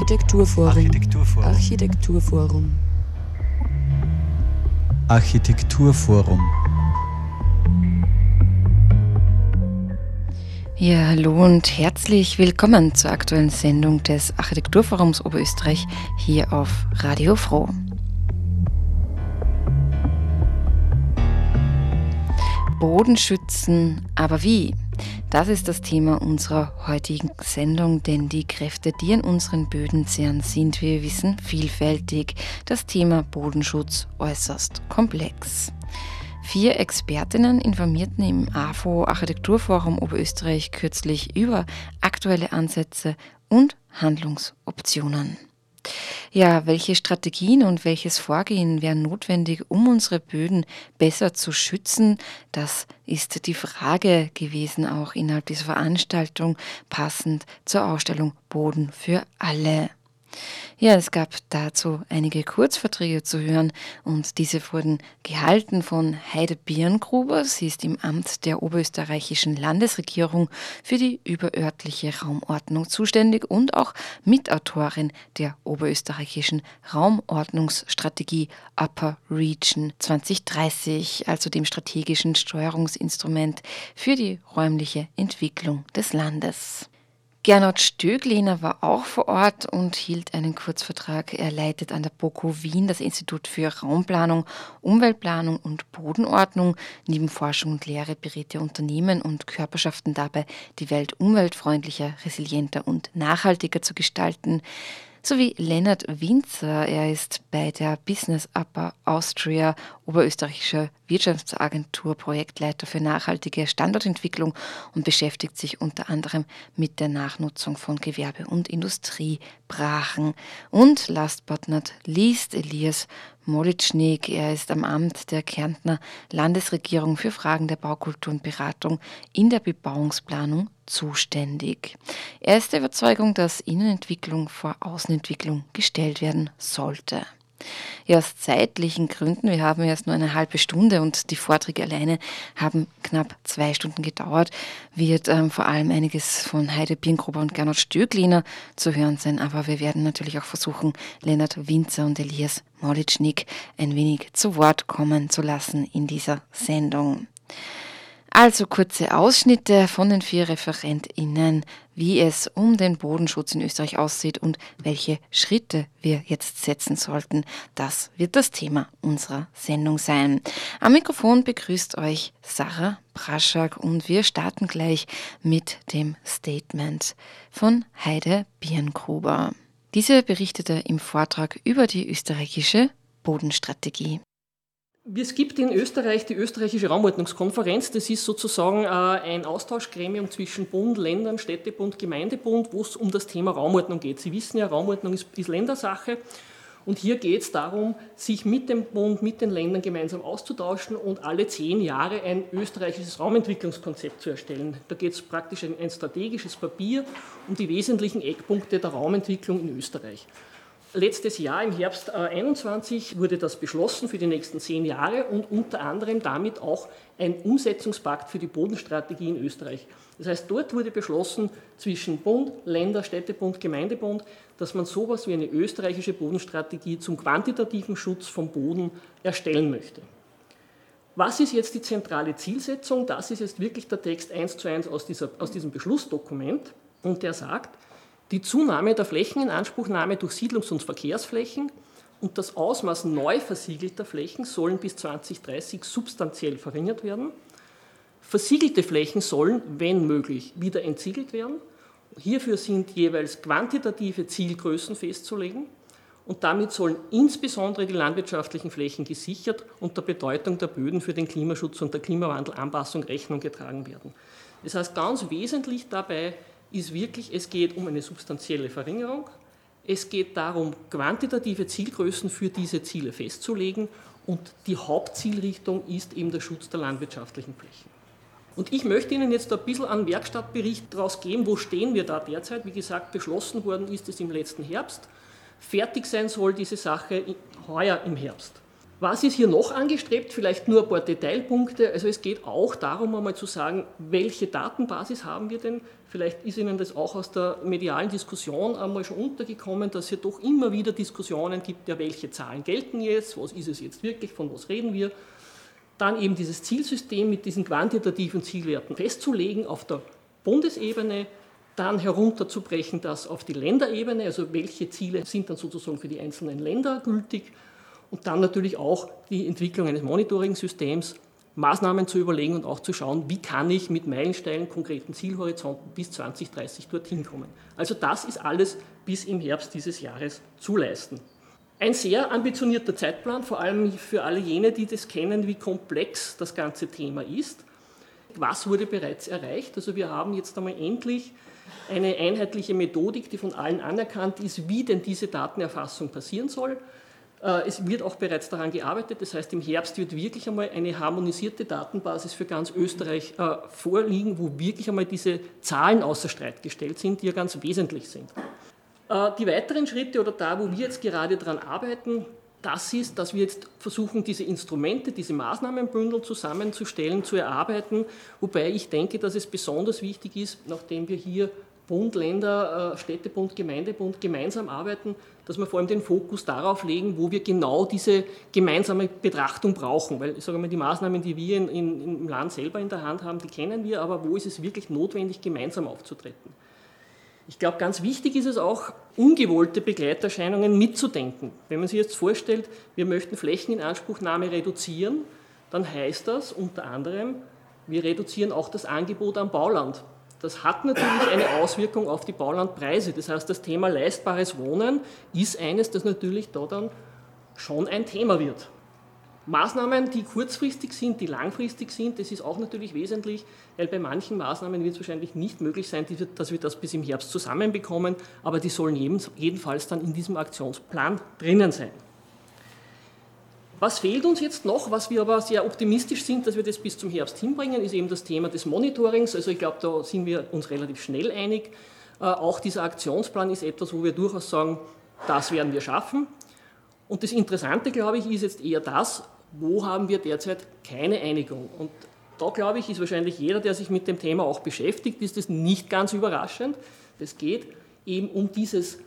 Architekturforum. Architekturforum. Architekturforum. Architekturforum. Ja, hallo und herzlich willkommen zur aktuellen Sendung des Architekturforums Oberösterreich hier auf Radio Froh. Bodenschützen, aber wie? Das ist das Thema unserer heutigen Sendung, denn die Kräfte, die an unseren Böden zehren, sind, wie wir wissen, vielfältig. Das Thema Bodenschutz äußerst komplex. Vier Expertinnen informierten im AFO Architekturforum Oberösterreich kürzlich über aktuelle Ansätze und Handlungsoptionen. Ja, welche Strategien und welches Vorgehen wären notwendig, um unsere Böden besser zu schützen? Das ist die Frage gewesen, auch innerhalb dieser Veranstaltung, passend zur Ausstellung Boden für alle. Ja, es gab dazu einige Kurzverträge zu hören und diese wurden gehalten von Heide Birngruber. Sie ist im Amt der oberösterreichischen Landesregierung für die überörtliche Raumordnung zuständig und auch Mitautorin der oberösterreichischen Raumordnungsstrategie Upper Region 2030, also dem strategischen Steuerungsinstrument für die räumliche Entwicklung des Landes. Gernot Stöglehner war auch vor Ort und hielt einen Kurzvertrag. Er leitet an der BOKU Wien das Institut für Raumplanung, Umweltplanung und Bodenordnung. Neben Forschung und Lehre berät er Unternehmen und Körperschaften dabei, die Welt umweltfreundlicher, resilienter und nachhaltiger zu gestalten sowie Lennart Winzer. Er ist bei der Business Upper Austria oberösterreichischer Wirtschaftsagentur Projektleiter für nachhaltige Standortentwicklung und beschäftigt sich unter anderem mit der Nachnutzung von Gewerbe- und Industriebrachen. Und last but not least Elias Molitschnik. Er ist am Amt der Kärntner Landesregierung für Fragen der Baukultur und Beratung in der Bebauungsplanung zuständig. Er ist der Überzeugung, dass Innenentwicklung vor Außenentwicklung gestellt werden sollte. Ja, aus zeitlichen Gründen, wir haben erst nur eine halbe Stunde und die Vorträge alleine haben knapp zwei Stunden gedauert, wird ähm, vor allem einiges von Heide Birngruber und Gernot Stögliner zu hören sein, aber wir werden natürlich auch versuchen, Lennart Winzer und Elias Molitschnik ein wenig zu Wort kommen zu lassen in dieser Sendung. Also kurze Ausschnitte von den vier ReferentInnen, wie es um den Bodenschutz in Österreich aussieht und welche Schritte wir jetzt setzen sollten. Das wird das Thema unserer Sendung sein. Am Mikrofon begrüßt euch Sarah Braschak und wir starten gleich mit dem Statement von Heide Birngruber. Diese berichtete im Vortrag über die österreichische Bodenstrategie. Es gibt in Österreich die österreichische Raumordnungskonferenz. Das ist sozusagen äh, ein Austauschgremium zwischen Bund, Ländern, Städtebund, Gemeindebund, wo es um das Thema Raumordnung geht. Sie wissen ja, Raumordnung ist, ist Ländersache. Und hier geht es darum, sich mit dem Bund, mit den Ländern gemeinsam auszutauschen und alle zehn Jahre ein österreichisches Raumentwicklungskonzept zu erstellen. Da geht es praktisch ein, ein strategisches Papier um die wesentlichen Eckpunkte der Raumentwicklung in Österreich. Letztes Jahr, im Herbst 2021, wurde das beschlossen für die nächsten zehn Jahre und unter anderem damit auch ein Umsetzungspakt für die Bodenstrategie in Österreich. Das heißt, dort wurde beschlossen zwischen Bund, Länder, Städtebund, Gemeindebund, dass man sowas wie eine österreichische Bodenstrategie zum quantitativen Schutz vom Boden erstellen möchte. Was ist jetzt die zentrale Zielsetzung? Das ist jetzt wirklich der Text eins zu eins aus, dieser, aus diesem Beschlussdokument und der sagt, die Zunahme der Flächeninanspruchnahme durch Siedlungs- und Verkehrsflächen und das Ausmaß neu versiegelter Flächen sollen bis 2030 substanziell verringert werden. Versiegelte Flächen sollen, wenn möglich, wieder entsiegelt werden. Hierfür sind jeweils quantitative Zielgrößen festzulegen und damit sollen insbesondere die landwirtschaftlichen Flächen gesichert und der Bedeutung der Böden für den Klimaschutz und der Klimawandelanpassung Rechnung getragen werden. Das heißt, ganz wesentlich dabei ist wirklich, es geht um eine substanzielle Verringerung. Es geht darum, quantitative Zielgrößen für diese Ziele festzulegen und die Hauptzielrichtung ist eben der Schutz der landwirtschaftlichen Flächen. Und ich möchte Ihnen jetzt ein bisschen einen Werkstattbericht daraus geben, wo stehen wir da derzeit. Wie gesagt, beschlossen worden ist es im letzten Herbst. Fertig sein soll diese Sache heuer im Herbst. Was ist hier noch angestrebt? Vielleicht nur ein paar Detailpunkte. Also es geht auch darum, einmal zu sagen, welche Datenbasis haben wir denn? Vielleicht ist Ihnen das auch aus der medialen Diskussion einmal schon untergekommen, dass es hier doch immer wieder Diskussionen gibt, ja, welche Zahlen gelten jetzt, was ist es jetzt wirklich, von was reden wir. Dann eben dieses Zielsystem mit diesen quantitativen Zielwerten festzulegen auf der Bundesebene, dann herunterzubrechen das auf die Länderebene, also welche Ziele sind dann sozusagen für die einzelnen Länder gültig und dann natürlich auch die Entwicklung eines Monitoring-Systems, Maßnahmen zu überlegen und auch zu schauen, wie kann ich mit Meilensteinen, konkreten Zielhorizonten bis 2030 dorthin kommen. Also das ist alles bis im Herbst dieses Jahres zu leisten. Ein sehr ambitionierter Zeitplan, vor allem für alle jene, die das kennen, wie komplex das ganze Thema ist. Was wurde bereits erreicht? Also wir haben jetzt einmal endlich eine einheitliche Methodik, die von allen anerkannt ist, wie denn diese Datenerfassung passieren soll. Äh, es wird auch bereits daran gearbeitet, das heißt, im Herbst wird wirklich einmal eine harmonisierte Datenbasis für ganz Österreich äh, vorliegen, wo wirklich einmal diese Zahlen außer Streit gestellt sind, die ja ganz wesentlich sind. Äh, die weiteren Schritte oder da, wo wir jetzt gerade daran arbeiten, das ist, dass wir jetzt versuchen, diese Instrumente, diese Maßnahmenbündel zusammenzustellen, zu erarbeiten, wobei ich denke, dass es besonders wichtig ist, nachdem wir hier Bund, Länder, Städtebund, Gemeindebund gemeinsam arbeiten, dass wir vor allem den Fokus darauf legen, wo wir genau diese gemeinsame Betrachtung brauchen. Weil ich sage mal, die Maßnahmen, die wir in, in, im Land selber in der Hand haben, die kennen wir, aber wo ist es wirklich notwendig, gemeinsam aufzutreten? Ich glaube, ganz wichtig ist es auch, ungewollte Begleiterscheinungen mitzudenken. Wenn man sich jetzt vorstellt, wir möchten Flächeninanspruchnahme reduzieren, dann heißt das unter anderem, wir reduzieren auch das Angebot am Bauland. Das hat natürlich eine Auswirkung auf die Baulandpreise. Das heißt, das Thema leistbares Wohnen ist eines, das natürlich da dann schon ein Thema wird. Maßnahmen, die kurzfristig sind, die langfristig sind, das ist auch natürlich wesentlich, weil bei manchen Maßnahmen wird es wahrscheinlich nicht möglich sein, dass wir das bis im Herbst zusammenbekommen, aber die sollen jedenfalls dann in diesem Aktionsplan drinnen sein. Was fehlt uns jetzt noch, was wir aber sehr optimistisch sind, dass wir das bis zum Herbst hinbringen, ist eben das Thema des Monitorings. Also ich glaube, da sind wir uns relativ schnell einig. Äh, auch dieser Aktionsplan ist etwas, wo wir durchaus sagen, das werden wir schaffen. Und das Interessante, glaube ich, ist jetzt eher das, wo haben wir derzeit keine Einigung. Und da, glaube ich, ist wahrscheinlich jeder, der sich mit dem Thema auch beschäftigt, ist das nicht ganz überraschend. Es geht eben um dieses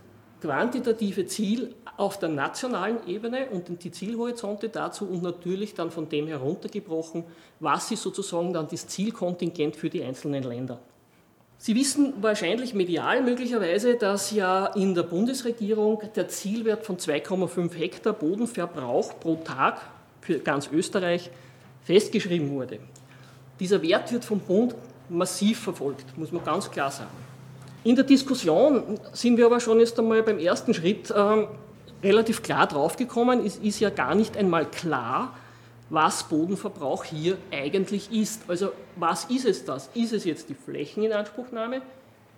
quantitative Ziel auf der nationalen Ebene und die Zielhorizonte dazu und natürlich dann von dem heruntergebrochen, was ist sozusagen dann das Zielkontingent für die einzelnen Länder. Sie wissen wahrscheinlich medial möglicherweise, dass ja in der Bundesregierung der Zielwert von 2,5 Hektar Bodenverbrauch pro Tag für ganz Österreich festgeschrieben wurde. Dieser Wert wird vom Bund massiv verfolgt, muss man ganz klar sagen. In der Diskussion sind wir aber schon erst einmal beim ersten Schritt äh, relativ klar draufgekommen. Es ist ja gar nicht einmal klar, was Bodenverbrauch hier eigentlich ist. Also was ist es das? Ist es jetzt die Flächeninanspruchnahme?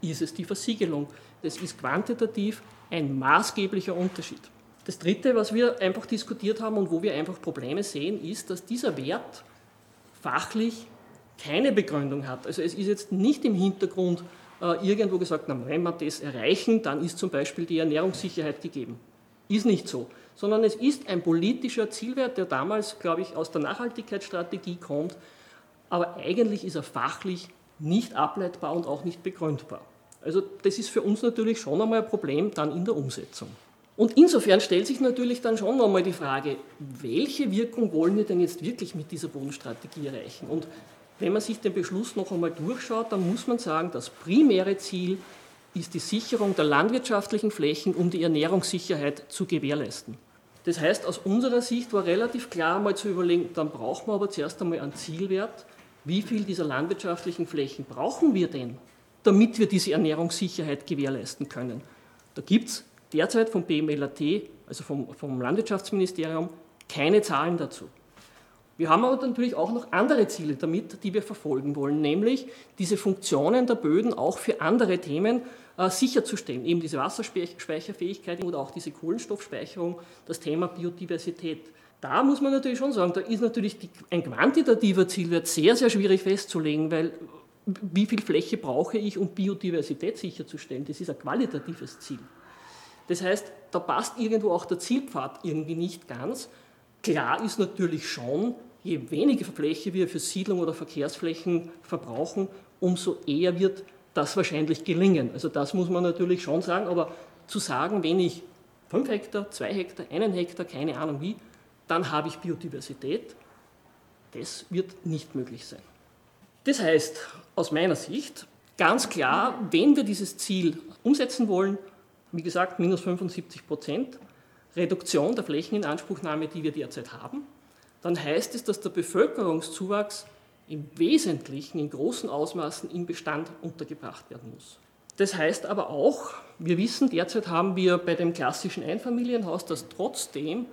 Ist es die Versiegelung? Das ist quantitativ ein maßgeblicher Unterschied. Das Dritte, was wir einfach diskutiert haben und wo wir einfach Probleme sehen, ist, dass dieser Wert fachlich keine Begründung hat. Also es ist jetzt nicht im Hintergrund äh, irgendwo gesagt, na, wenn wir das erreichen, dann ist zum Beispiel die Ernährungssicherheit gegeben. Ist nicht so, sondern es ist ein politischer Zielwert, der damals, glaube ich, aus der Nachhaltigkeitsstrategie kommt, aber eigentlich ist er fachlich nicht ableitbar und auch nicht begründbar. Also das ist für uns natürlich schon einmal ein Problem dann in der Umsetzung. Und insofern stellt sich natürlich dann schon einmal die Frage, welche Wirkung wollen wir denn jetzt wirklich mit dieser Bodenstrategie erreichen? Und wenn man sich den Beschluss noch einmal durchschaut, dann muss man sagen, das primäre Ziel ist die Sicherung der landwirtschaftlichen Flächen, um die Ernährungssicherheit zu gewährleisten. Das heißt, aus unserer Sicht war relativ klar mal zu überlegen, dann brauchen wir aber zuerst einmal einen Zielwert, wie viel dieser landwirtschaftlichen Flächen brauchen wir denn, damit wir diese Ernährungssicherheit gewährleisten können. Da gibt es derzeit vom BMLAT, also vom, vom Landwirtschaftsministerium, keine Zahlen dazu. Wir haben aber natürlich auch noch andere Ziele damit, die wir verfolgen wollen, nämlich diese Funktionen der Böden auch für andere Themen äh, sicherzustellen, eben diese Wasserspeicherfähigkeit oder auch diese Kohlenstoffspeicherung, das Thema Biodiversität. Da muss man natürlich schon sagen, da ist natürlich die, ein quantitativer Zielwert sehr, sehr schwierig festzulegen, weil wie viel Fläche brauche ich, um Biodiversität sicherzustellen? Das ist ein qualitatives Ziel. Das heißt, da passt irgendwo auch der Zielpfad irgendwie nicht ganz. Klar ist natürlich schon, je weniger Fläche wir für Siedlung oder Verkehrsflächen verbrauchen, umso eher wird das wahrscheinlich gelingen. Also das muss man natürlich schon sagen, aber zu sagen, wenn ich 5 Hektar, 2 Hektar, 1 Hektar, keine Ahnung wie, dann habe ich Biodiversität, das wird nicht möglich sein. Das heißt, aus meiner Sicht, ganz klar, wenn wir dieses Ziel umsetzen wollen, wie gesagt, minus 75 Prozent, Reduktion der Flächeninanspruchnahme, die wir derzeit haben, dann heißt es, dass der Bevölkerungszuwachs im Wesentlichen in großen Ausmaßen im Bestand untergebracht werden muss. Das heißt aber auch, wir wissen, derzeit haben wir bei dem klassischen Einfamilienhaus, dass trotzdem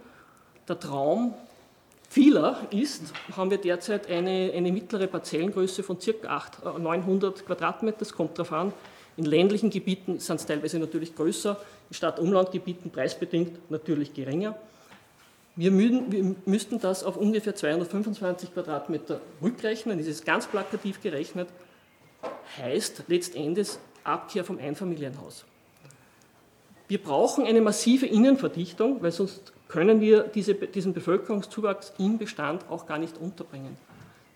der Traum vieler ist, haben wir derzeit eine, eine mittlere Parzellengröße von ca. 900 Quadratmeter. Das kommt darauf an. In ländlichen Gebieten sind es teilweise natürlich größer, in Stadt-Umland-Gebieten preisbedingt natürlich geringer. Wir, müden, wir, müssten das auf ungefähr 225 Quadratmeter rückrechnen, das ist ganz plakativ gerechnet, heißt letztendlich Abkehr vom Einfamilienhaus. Wir brauchen eine massive Innenverdichtung, weil sonst können wir diese, diesen Bevölkerungszuwachs im Bestand auch gar nicht unterbringen.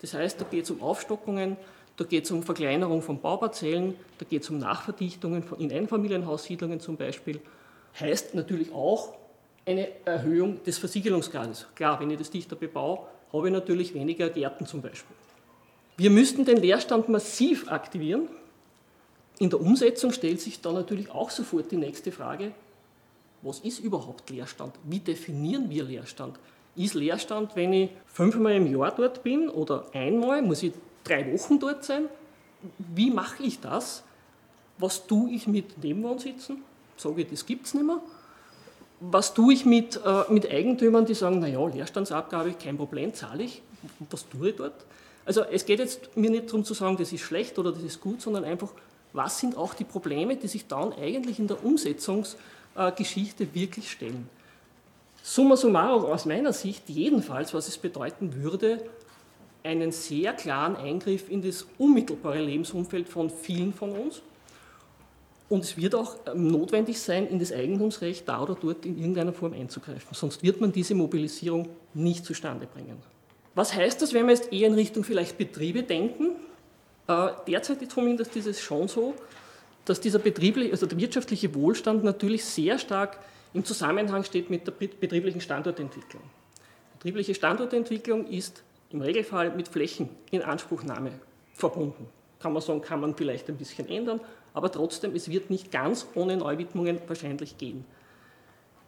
Das heißt, da geht es um Aufstockungen, da geht es um Verkleinerung von Bauparzellen, da geht es um Nachverdichtungen in Einfamilienhaussiedlungen zum Beispiel. Heißt natürlich auch eine Erhöhung des Versiegelungsgrades. Klar, wenn ich das dichter bebaue, habe ich natürlich weniger Gärten zum Beispiel. Wir müssten den Leerstand massiv aktivieren. In der Umsetzung stellt sich dann natürlich auch sofort die nächste Frage, was ist überhaupt Leerstand? Wie definieren wir Leerstand? Ist Leerstand, wenn ich fünfmal im Jahr dort bin oder einmal, muss ich drei Wochen dort sein? Wie mache ich das? Was tue ich mit Nebenwohnsitzen? Sage ich, das gibt es nicht mehr. Was tue ich mit, äh, mit Eigentümern, die sagen, naja, Leerstandsabgabe, kein Problem, zahle ich. Was tue ich dort? Also es geht jetzt mir nicht darum zu sagen, das ist schlecht oder das ist gut, sondern einfach, was sind auch die Probleme, die sich dann eigentlich in der Umsetzungsgeschichte wirklich stellen. Summa summarum aus meiner Sicht jedenfalls, was es bedeuten würde, einen sehr klaren Eingriff in das unmittelbare Lebensumfeld von vielen von uns. Und es wird auch ähm, notwendig sein, in das Eigentumsrecht da oder dort in irgendeiner Form einzugreifen. Sonst wird man diese Mobilisierung nicht zustande bringen. Was heißt das, wenn wir jetzt eher in Richtung vielleicht Betriebe denken? Äh, derzeit zumindest ist es schon so, dass dieser betriebliche, also der wirtschaftliche Wohlstand natürlich sehr stark im Zusammenhang steht mit der betrieblichen Standortentwicklung. Betriebliche Standortentwicklung ist im Regelfall mit Flächeninanspruchnahme verbunden. Kann man sagen, kann man vielleicht ein bisschen ändern, aber trotzdem, es wird nicht ganz ohne Neuwidmungen wahrscheinlich gehen.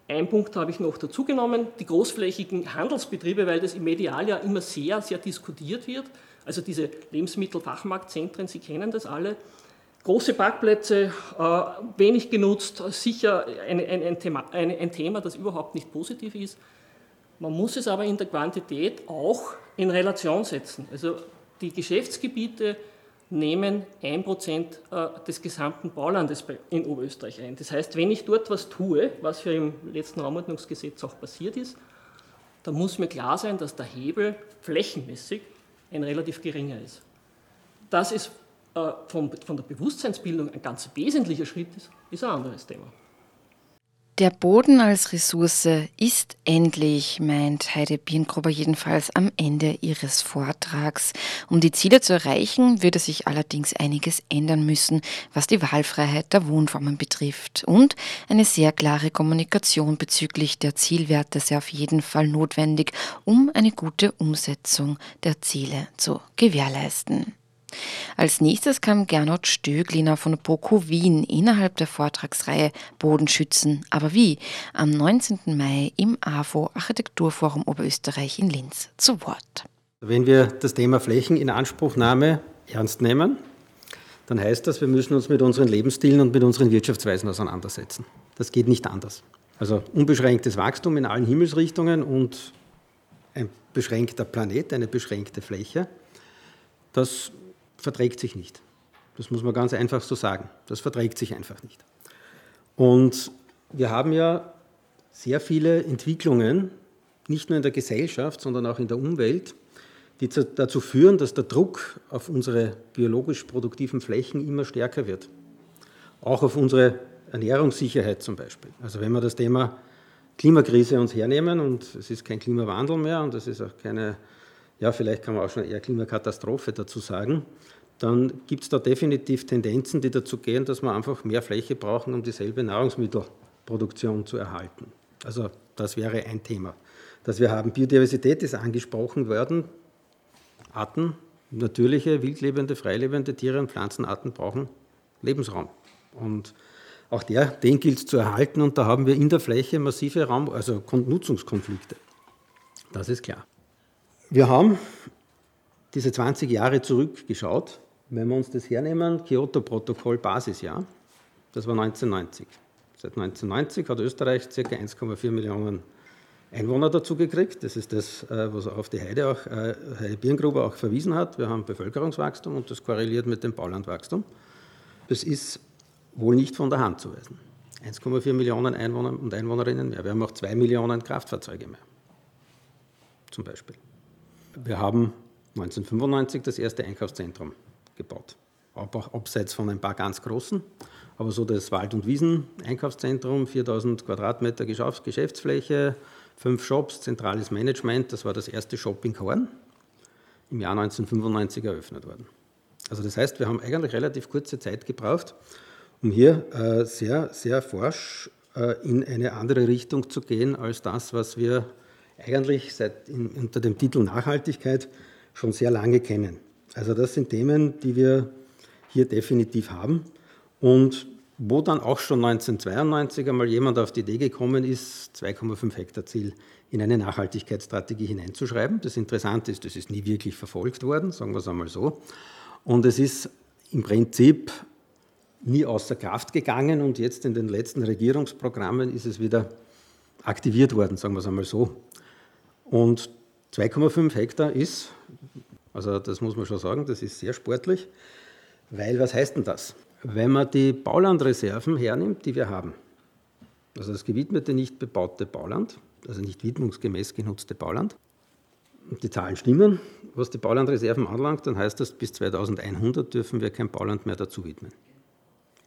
Ein Punkt habe ich noch dazu genommen, die großflächigen Handelsbetriebe, weil das im Medial ja immer sehr, sehr diskutiert wird. Also diese Lebensmittelfachmarktzentren, Sie kennen das alle. Große Parkplätze, äh, wenig genutzt, sicher ein, ein, ein, Thema, ein Thema, das überhaupt nicht positiv ist. Man muss es aber in der Quantität auch in Relation setzen. Also die Geschäftsgebiete nehmen 1% äh, des gesamten Baulandes in Oberösterreich ein. Das heißt, wenn ich dort was tue, was ja im letzten Raumordnungsgesetz auch passiert ist, dann muss mir klar sein, dass der Hebel flächenmäßig ein relativ geringer ist. Dass es äh, von, der Bewusstseinsbildung ein ganz wesentlicher Schritt ist, ist ein anderes Thema. Der Boden als Ressource ist endlich, meint Heide Birngruber jedenfalls am Ende ihres Vortrags. Um die Ziele zu erreichen, würde sich allerdings einiges ändern müssen, was die Wahlfreiheit der Wohnformen betrifft. Und eine sehr klare Kommunikation bezüglich der Zielwerte sei auf jeden Fall notwendig, um eine gute Umsetzung der Ziele zu gewährleisten. Als nächstes kam Gernot Stögliner von Boko Wien innerhalb der Vortragsreihe Bodenschützen, aber wie? am 19. Mai im AFO Architekturforum Oberösterreich in Linz zu Wort. Wenn wir das Thema Flächeninanspruchnahme ernst nehmen, dann heißt das, wir müssen uns mit unseren Lebensstilen und mit unseren Wirtschaftsweisen auseinandersetzen. Das geht nicht anders. Also unbeschränktes Wachstum in allen Himmelsrichtungen und ein beschränkter Planet, eine beschränkte Fläche, das verträgt sich nicht. Das muss man ganz einfach so sagen. Das verträgt sich einfach nicht. Und wir haben ja sehr viele Entwicklungen, nicht nur in der Gesellschaft, sondern auch in der Umwelt, die dazu führen, dass der Druck auf unsere biologisch produktiven Flächen immer stärker wird. Auch auf unsere Ernährungssicherheit zum Beispiel. Also wenn man das Thema Klimakrise uns hernehmen und es ist kein Klimawandel mehr und es ist auch keine, ja, vielleicht kann man auch schon eher Klimakatastrophe dazu sagen, dann gibt es da definitiv Tendenzen, die dazu gehen, dass wir einfach mehr Fläche brauchen, um dieselbe Nahrungsmittelproduktion zu erhalten. Also das wäre ein Thema, das wir haben. Biodiversität ist angesprochen worden. Arten, natürliche, wildlebende, freilebende Tiere und Pflanzenarten brauchen Lebensraum. Und auch der, den gilt es zu erhalten und da haben wir in der Fläche massive Raum, also Nutzungskonflikte. Das ist klar. Wir haben diese 20 Jahre zurückgeschaut, wenn wir uns das hernehmen, Kyoto-Protokoll Basisjahr, das war 1990. Seit 1990 hat Österreich ca. 1,4 Millionen Einwohner dazu gekriegt. Das ist das, äh, was auf die Heide, auch, äh, Heide Birngruber auch verwiesen hat. Wir haben Bevölkerungswachstum und das korreliert mit dem Baulandwachstum. Das ist wohl nicht von der Hand zu weisen. 1,4 Millionen Einwohner und Einwohnerinnen mehr. Wir haben auch 2 Millionen Kraftfahrzeuge mehr. Zum Beispiel. Wir haben 1995 das erste Einkaufszentrum gebaut. Auch abseits von ein paar ganz großen, aber so das Wald- und Wiesen-Einkaufszentrum, 4000 Quadratmeter Geschäftsfläche, fünf Shops, zentrales Management, das war das erste Shop in Horn, im Jahr 1995 eröffnet worden. Also das heißt, wir haben eigentlich relativ kurze Zeit gebraucht, um hier äh, sehr, sehr forsch äh, in eine andere Richtung zu gehen als das, was wir eigentlich seit in, unter dem Titel Nachhaltigkeit schon sehr lange kennen. Also das sind Themen, die wir hier definitiv haben und wo dann auch schon 1992 einmal jemand auf die Idee gekommen ist, 2,5 Hektar Ziel in eine Nachhaltigkeitsstrategie hineinzuschreiben. Das Interessante ist, das ist nie wirklich verfolgt worden, sagen wir es einmal so. Und es ist im Prinzip nie außer Kraft gegangen und jetzt in den letzten Regierungsprogrammen ist es wieder aktiviert worden, sagen wir es einmal so. Und 2,5 Hektar ist, also das muss man schon sagen, das ist sehr sportlich, weil was heißt denn das? Wenn man die Baulandreserven hernimmt, die wir haben, also das gewidmete, nicht bebaute Bauland, also nicht widmungsgemäß genutzte Bauland, und die Zahlen stimmen, was die Baulandreserven anlangt, dann heißt das, bis 2100 dürfen wir kein Bauland mehr dazu widmen.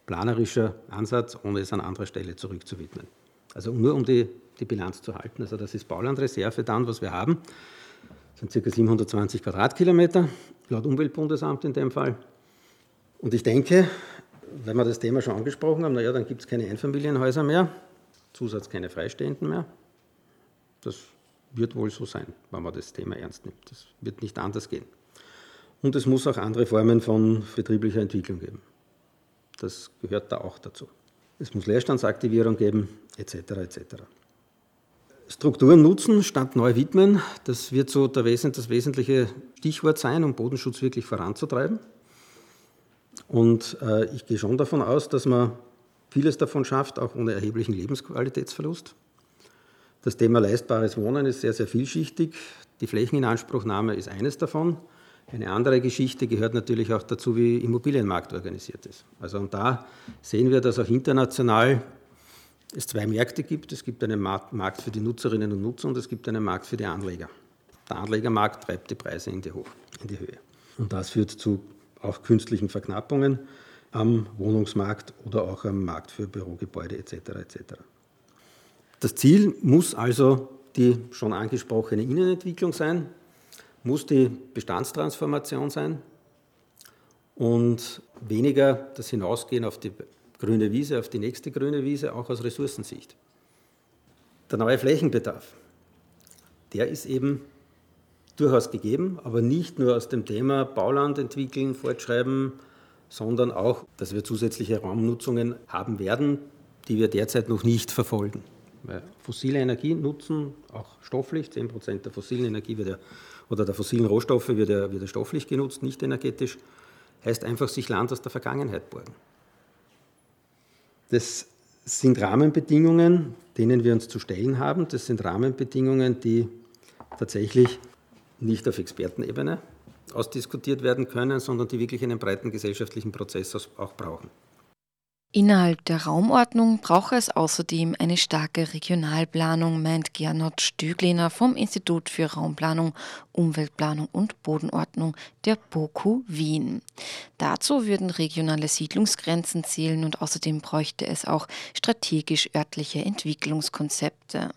Planerischer Ansatz, ohne es an anderer Stelle zurückzuwidmen. Also nur um die, die Bilanz zu halten. Also das ist Baulandreserve dann, was wir haben. Das sind ca. 720 Quadratkilometer, laut Umweltbundesamt in dem Fall. Und ich denke, wenn wir das Thema schon angesprochen haben, naja, dann gibt es keine Einfamilienhäuser mehr, Zusatz keine Freistehenden mehr. Das wird wohl so sein, wenn man das Thema ernst nimmt. Das wird nicht anders gehen. Und es muss auch andere Formen von betrieblicher Entwicklung geben. Das gehört da auch dazu. Es muss Leerstandsaktivierung geben, etc. etc. Strukturen nutzen statt neu widmen, das wird so das wesentliche Stichwort sein, um Bodenschutz wirklich voranzutreiben. Und äh, ich gehe schon davon aus, dass man vieles davon schafft, auch ohne erheblichen Lebensqualitätsverlust. Das Thema leistbares Wohnen ist sehr, sehr vielschichtig. Die Flächeninanspruchnahme ist eines davon. Eine andere Geschichte gehört natürlich auch dazu, wie Immobilienmarkt organisiert ist. Also und da sehen wir, dass auch international es zwei Märkte gibt. Es gibt einen Markt für die Nutzerinnen und Nutzer und es gibt einen Markt für die Anleger. Der Anlegermarkt treibt die Preise in die, Hoch, in die Höhe. Und das führt zu auch künstlichen Verknappungen am Wohnungsmarkt oder auch am Markt für Bürogebäude etc. etc. Das Ziel muss also die schon angesprochene Innenentwicklung sein, muss die Bestandstransformation sein und weniger das Hinausgehen auf die grüne Wiese, auf die nächste grüne Wiese, auch aus Ressourcensicht. Der neue Flächenbedarf, der ist eben durchaus gegeben, aber nicht nur aus dem Thema Bauland entwickeln, fortschreiben, sondern auch, dass wir zusätzliche Raumnutzungen haben werden, die wir derzeit noch nicht verfolgen. Weil fossile Energie nutzen, auch stofflich, 10 Prozent der fossilen Energie wird ja, oder der fossilen Rohstoffe wird ja, wird ja stofflich genutzt, nicht energetisch, heißt einfach sich Land aus der Vergangenheit borgen. Das sind Rahmenbedingungen, denen wir uns zu stellen haben. Das sind Rahmenbedingungen, die tatsächlich nicht auf Expertenebene ausdiskutiert werden können, sondern die wirklich einen breiten gesellschaftlichen Prozess auch brauchen. Innerhalb der Raumordnung brauche es außerdem eine starke Regionalplanung, meint Gernot Stügliner vom Institut für Raumplanung, Umweltplanung und Bodenordnung der BOKU Wien. Dazu würden regionale Siedlungsgrenzen zählen und außerdem bräuchte es auch strategisch örtliche Entwicklungskonzepte.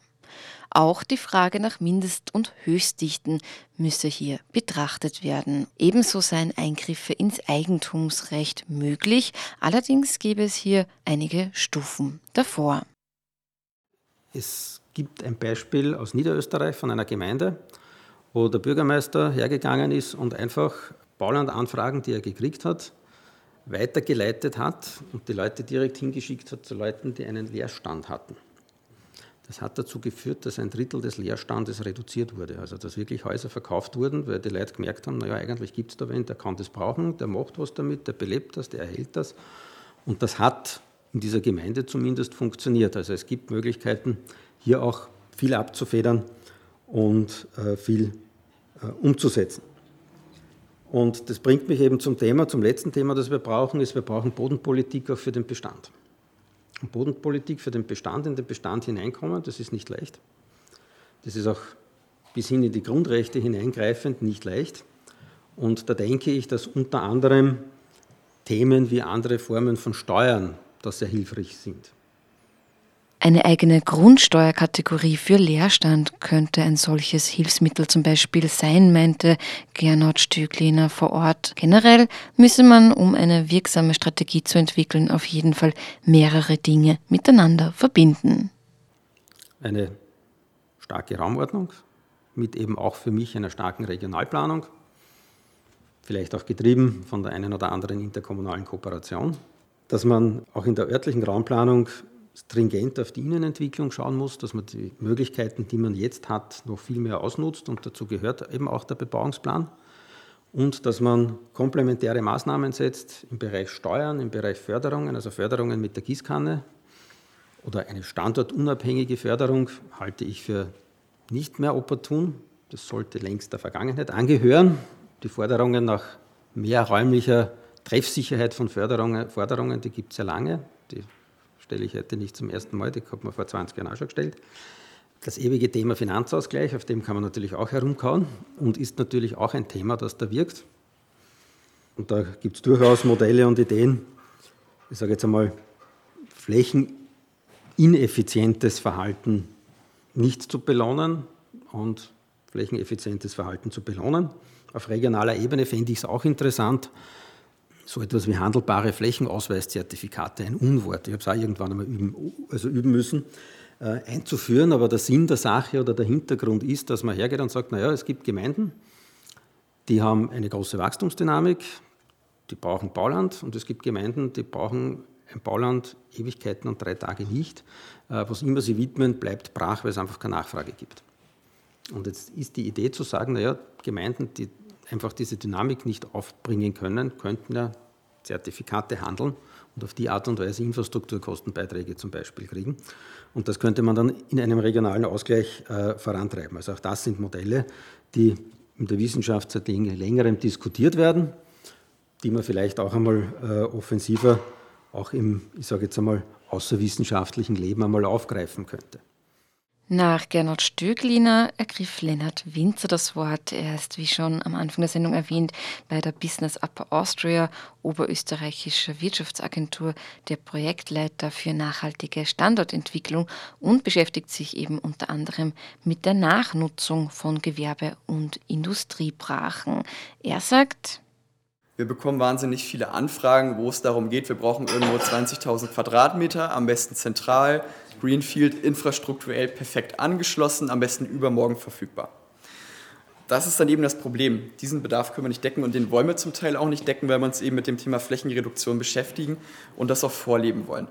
Auch die Frage nach Mindest- und Höchstdichten müsse hier betrachtet werden. Ebenso seien Eingriffe ins Eigentumsrecht möglich, allerdings gäbe es hier einige Stufen davor. Es gibt ein Beispiel aus Niederösterreich von einer Gemeinde, wo der Bürgermeister hergegangen ist und einfach Baulandanfragen, die er gekriegt hat, weitergeleitet hat und die Leute direkt hingeschickt hat zu Leuten, die einen Leerstand hatten. Das hat dazu geführt, dass ein Drittel des Leerstandes reduziert wurde. Also dass wirklich Häuser verkauft wurden, weil die Leute gemerkt haben, naja, eigentlich gibt es da wen, der kann das brauchen, der macht was damit, der belebt das, der erhält das. Und das hat in dieser Gemeinde zumindest funktioniert. Also es gibt Möglichkeiten, hier auch viel abzufedern und äh, viel äh, umzusetzen. Und das bringt mich eben zum Thema, zum letzten Thema, das wir brauchen, ist, wir brauchen Bodenpolitik auch für den Bestand. Bodenpolitik für den Bestand, in den Bestand hineinkommen, das ist nicht leicht. Das ist auch bis hin in die Grundrechte hineingreifend nicht leicht. Und da denke ich, dass unter anderem Themen wie andere Formen von Steuern da sehr hilfreich sind. Eine eigene Grundsteuerkategorie für Leerstand könnte ein solches Hilfsmittel zum Beispiel sein, meinte Gernot Stügliner vor Ort. Generell müsse man, um eine wirksame Strategie zu entwickeln, auf jeden Fall mehrere Dinge miteinander verbinden. Eine starke Raumordnung mit eben auch für mich einer starken Regionalplanung, vielleicht auch getrieben von der einen oder anderen interkommunalen Kooperation, dass man auch in der örtlichen Raumplanung stringent auf die Innenentwicklung schauen muss, dass man die Möglichkeiten, die man jetzt hat, noch viel mehr ausnutzt und dazu gehört eben auch der Bebauungsplan und dass man komplementäre Maßnahmen setzt im Bereich Steuern, im Bereich Förderungen, also Förderungen mit der Gießkanne oder eine standortunabhängige Förderung halte ich für nicht mehr opportun. Das sollte längst der Vergangenheit angehören. Die Forderungen nach mehr räumlicher Treffsicherheit von Förderungen, Forderungen die gibt es ja lange. Die stelle ich heute nicht zum ersten Mal, die hat man vor 20 Jahren auch schon gestellt. Das ewige Thema Finanzausgleich, auf dem kann man natürlich auch herumkauen und ist natürlich auch ein Thema, das da wirkt. Und da gibt es durchaus Modelle und Ideen, ich sage jetzt einmal, flächenineffizientes Verhalten nicht zu belohnen und flächeneffizientes Verhalten zu belohnen. Auf regionaler Ebene fände ich es auch interessant, so etwas wie handelbare Flächenausweiszertifikate, ein Unwort, ich habe es auch irgendwann einmal üben, also üben müssen, äh, einzuführen. Aber der Sinn der Sache oder der Hintergrund ist, dass man hergeht und sagt, naja, es gibt Gemeinden, die haben eine große Wachstumsdynamik, die brauchen Bauland und es gibt Gemeinden, die brauchen ein Bauland Ewigkeiten und drei Tage nicht. Äh, was immer sie widmen, bleibt brach, weil es einfach keine Nachfrage gibt. Und jetzt ist die Idee zu sagen, naja, Gemeinden, die einfach diese Dynamik nicht aufbringen können, könnten ja Zertifikate handeln und auf die Art und Weise Infrastrukturkostenbeiträge zum Beispiel kriegen. Und das könnte man dann in einem regionalen Ausgleich äh, vorantreiben. Also auch das sind Modelle, die in der Wissenschaft seit längerem diskutiert werden, die man vielleicht auch einmal äh, offensiver auch im, ich sage jetzt einmal, außerwissenschaftlichen Leben einmal aufgreifen könnte. Nach Gernot Stögliner ergriff Lennart Winzer das Wort. Er ist, wie schon am Anfang der Sendung erwähnt, bei der Business Upper Austria, oberösterreichischer Wirtschaftsagentur, der Projektleiter für nachhaltige Standortentwicklung und beschäftigt sich eben unter anderem mit der Nachnutzung von Gewerbe- und Industriebrachen. Er sagt, wir bekommen wahnsinnig viele Anfragen, wo es darum geht, wir brauchen irgendwo 20.000 Quadratmeter, am besten zentral, Greenfield infrastrukturell perfekt angeschlossen, am besten übermorgen verfügbar. Das ist dann eben das Problem. Diesen Bedarf können wir nicht decken und den wollen wir zum Teil auch nicht decken, weil wir uns eben mit dem Thema Flächenreduktion beschäftigen und das auch vorleben wollen.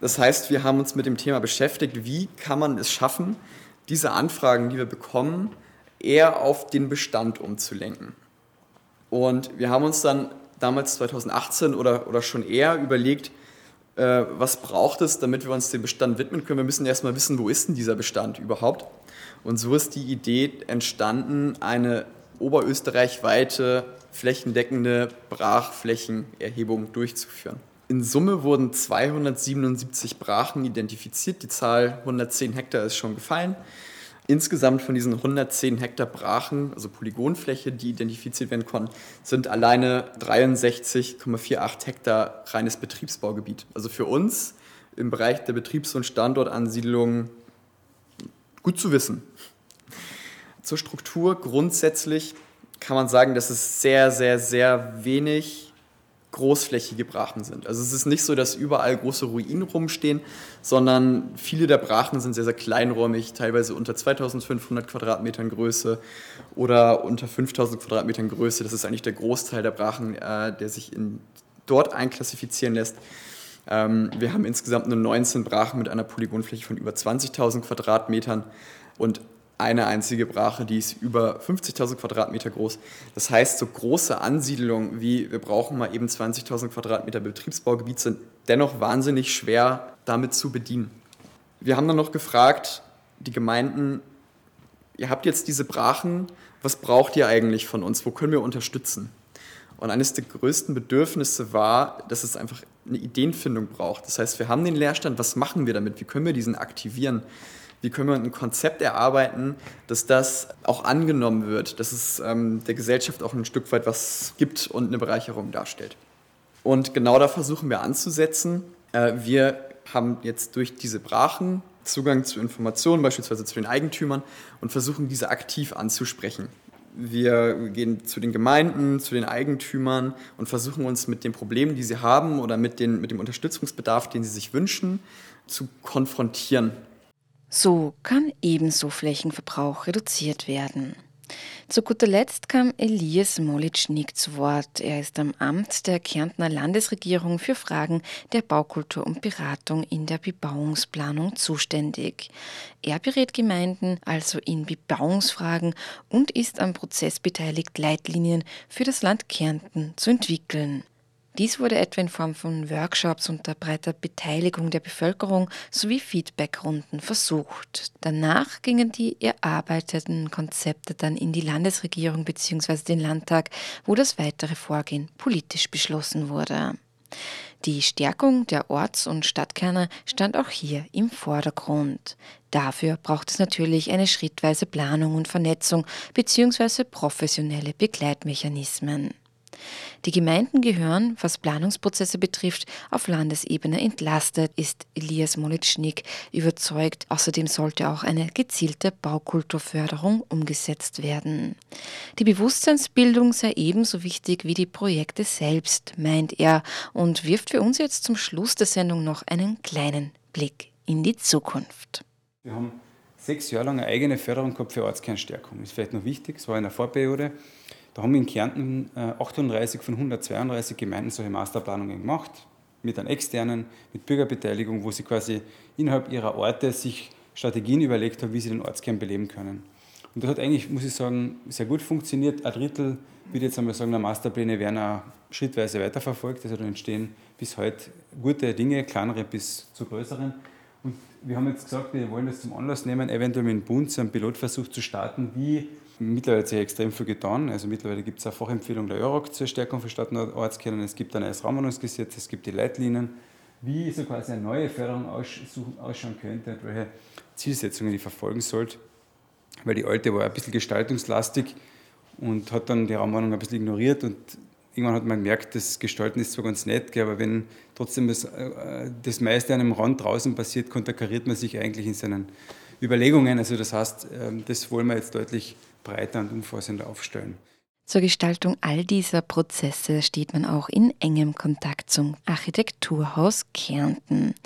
Das heißt, wir haben uns mit dem Thema beschäftigt, wie kann man es schaffen, diese Anfragen, die wir bekommen, eher auf den Bestand umzulenken. Und wir haben uns dann damals 2018 oder, oder schon eher überlegt, äh, was braucht es, damit wir uns dem Bestand widmen können. Wir müssen erstmal wissen, wo ist denn dieser Bestand überhaupt. Und so ist die Idee entstanden, eine oberösterreichweite flächendeckende Brachflächenerhebung durchzuführen. In Summe wurden 277 Brachen identifiziert. Die Zahl 110 Hektar ist schon gefallen. Insgesamt von diesen 110 Hektar Brachen, also Polygonfläche, die identifiziert werden konnten, sind alleine 63,48 Hektar reines Betriebsbaugebiet. Also für uns im Bereich der Betriebs- und Standortansiedlung Gut zu wissen. Zur Struktur grundsätzlich kann man sagen, dass es sehr, sehr, sehr wenig großflächige Brachen sind. Also es ist nicht so, dass überall große Ruinen rumstehen, sondern viele der Brachen sind sehr, sehr kleinräumig, teilweise unter 2500 Quadratmetern Größe oder unter 5000 Quadratmetern Größe. Das ist eigentlich der Großteil der Brachen, äh, der sich in, dort einklassifizieren lässt. Ähm, wir haben insgesamt nur 19 Brachen mit einer Polygonfläche von über 20.000 Quadratmetern und eine einzige Brache, die ist über 50.000 Quadratmeter groß. Das heißt, so große Ansiedlungen wie wir brauchen mal eben 20.000 Quadratmeter Betriebsbaugebiet sind dennoch wahnsinnig schwer damit zu bedienen. Wir haben dann noch gefragt, die Gemeinden, ihr habt jetzt diese Brachen, was braucht ihr eigentlich von uns? Wo können wir unterstützen? Und eines der größten Bedürfnisse war, dass es einfach eine Ideenfindung braucht. Das heißt, wir haben den Leerstand, was machen wir damit? Wie können wir diesen aktivieren? Wie können wir ein Konzept erarbeiten, dass das auch angenommen wird, dass es ähm, der Gesellschaft auch ein Stück weit was gibt und eine Bereicherung darstellt. Und genau da versuchen wir anzusetzen. Äh, wir haben jetzt durch diese Brachen Zugang zu Informationen, beispielsweise zu den Eigentümern, und versuchen diese aktiv anzusprechen. Wir gehen zu den Gemeinden, zu den Eigentümern und versuchen uns mit den Problemen, die sie haben oder mit, den, mit dem Unterstützungsbedarf, den sie sich wünschen, zu konfrontieren so kann ebenso Flächenverbrauch reduziert werden. Zu guter Letzt kam Elias Molitschnik zu Wort. Er ist am Amt der Kärntner Landesregierung für Fragen der Baukultur und Beratung in der Bebauungsplanung zuständig. Er berät Gemeinden also in Bebauungsfragen und ist am Prozess beteiligt, Leitlinien für das Land Kärnten zu entwickeln. Dies wurde etwa in Form von Workshops unter breiter Beteiligung der Bevölkerung sowie Feedbackrunden versucht. Danach gingen die erarbeiteten Konzepte dann in die Landesregierung bzw. den Landtag, wo das weitere Vorgehen politisch beschlossen wurde. Die Stärkung der Orts- und Stadtkerne stand auch hier im Vordergrund. Dafür braucht es natürlich eine schrittweise Planung und Vernetzung bzw. professionelle Begleitmechanismen. Die Gemeinden gehören, was Planungsprozesse betrifft, auf Landesebene entlastet, ist Elias Molitschnik überzeugt. Außerdem sollte auch eine gezielte Baukulturförderung umgesetzt werden. Die Bewusstseinsbildung sei ebenso wichtig wie die Projekte selbst, meint er und wirft für uns jetzt zum Schluss der Sendung noch einen kleinen Blick in die Zukunft. Wir haben sechs Jahre lang eine eigene Förderung gehabt für Ortskernstärkung. Ist vielleicht noch wichtig, es war in der Vorperiode. Da haben in Kärnten 38 äh, von 132 Gemeinden solche Masterplanungen gemacht, mit einem externen, mit Bürgerbeteiligung, wo sie quasi innerhalb ihrer Orte sich Strategien überlegt haben, wie sie den Ortskern beleben können. Und das hat eigentlich, muss ich sagen, sehr gut funktioniert. Ein Drittel, würde ich jetzt einmal sagen, der Masterpläne werden auch schrittweise weiterverfolgt. Also da entstehen bis heute gute Dinge, kleinere bis zu größeren. Und wir haben jetzt gesagt, wir wollen das zum Anlass nehmen, eventuell mit dem Bund so einen Pilotversuch zu starten, wie Mittlerweile sich extrem viel getan. Also mittlerweile gibt es eine Fachempfehlung der ÖROG zur Stärkung von Stadt- und Ortskernen. Es gibt ein neues Raumordnungsgesetz, es gibt die Leitlinien, wie so quasi eine neue Förderung ausschauen könnte und welche Zielsetzungen die verfolgen sollte. Weil die alte war ein bisschen gestaltungslastig und hat dann die Raumordnung ein bisschen ignoriert und irgendwann hat man gemerkt, das Gestalten ist zwar ganz nett, aber wenn trotzdem das, äh, das meiste an einem Rand draußen passiert, konterkariert man sich eigentlich in seinen Überlegungen. Also das heißt, ähm, das wollen wir jetzt deutlich breiter und umfassender aufstellen. Zur Gestaltung all dieser Prozesse steht man auch in engem Kontakt zum Architekturhaus Kärnten.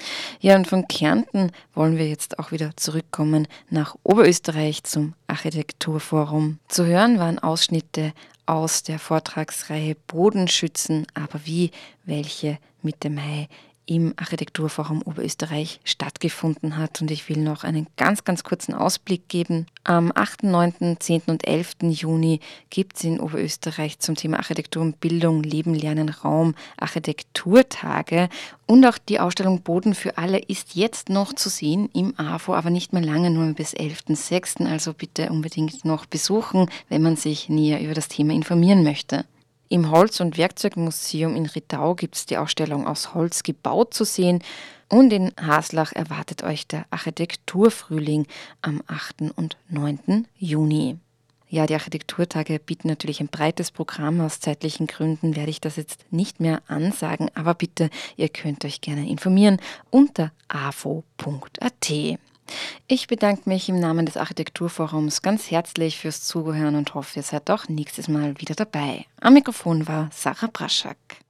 Ja, und von Kärnten wollen wir jetzt auch wieder zurückkommen nach Oberösterreich zum Architekturforum. Zu hören waren Ausschnitte aus der Vortragsreihe Bodenschützen, aber wie, welche Mitte Mai im Architekturforum Oberösterreich stattgefunden hat. Und ich will noch einen ganz, ganz kurzen Ausblick geben. Am 8., 9., 10. und 11. Juni gibt es in Oberösterreich zum Thema Architektur und Bildung, Leben, Lernen, Raum Architekturtage. Und auch die Ausstellung Boden für alle ist jetzt noch zu sehen im AFO, aber nicht mehr lange, nur bis 11.06. Also bitte unbedingt noch besuchen, wenn man sich näher über das Thema informieren möchte. Im Holz- und Werkzeugmuseum in Rittau gibt es die Ausstellung aus Holz gebaut zu sehen. Und in Haslach erwartet euch der Architekturfrühling am 8. und 9. Juni. Ja, die Architekturtage bieten natürlich ein breites Programm. Aus zeitlichen Gründen werde ich das jetzt nicht mehr ansagen, aber bitte, ihr könnt euch gerne informieren unter avo.at. Ich bedanke mich im Namen des Architekturforums ganz herzlich fürs Zuhören und hoffe, ihr seid auch nächstes Mal wieder dabei. Am Mikrofon war Sarah Braschak.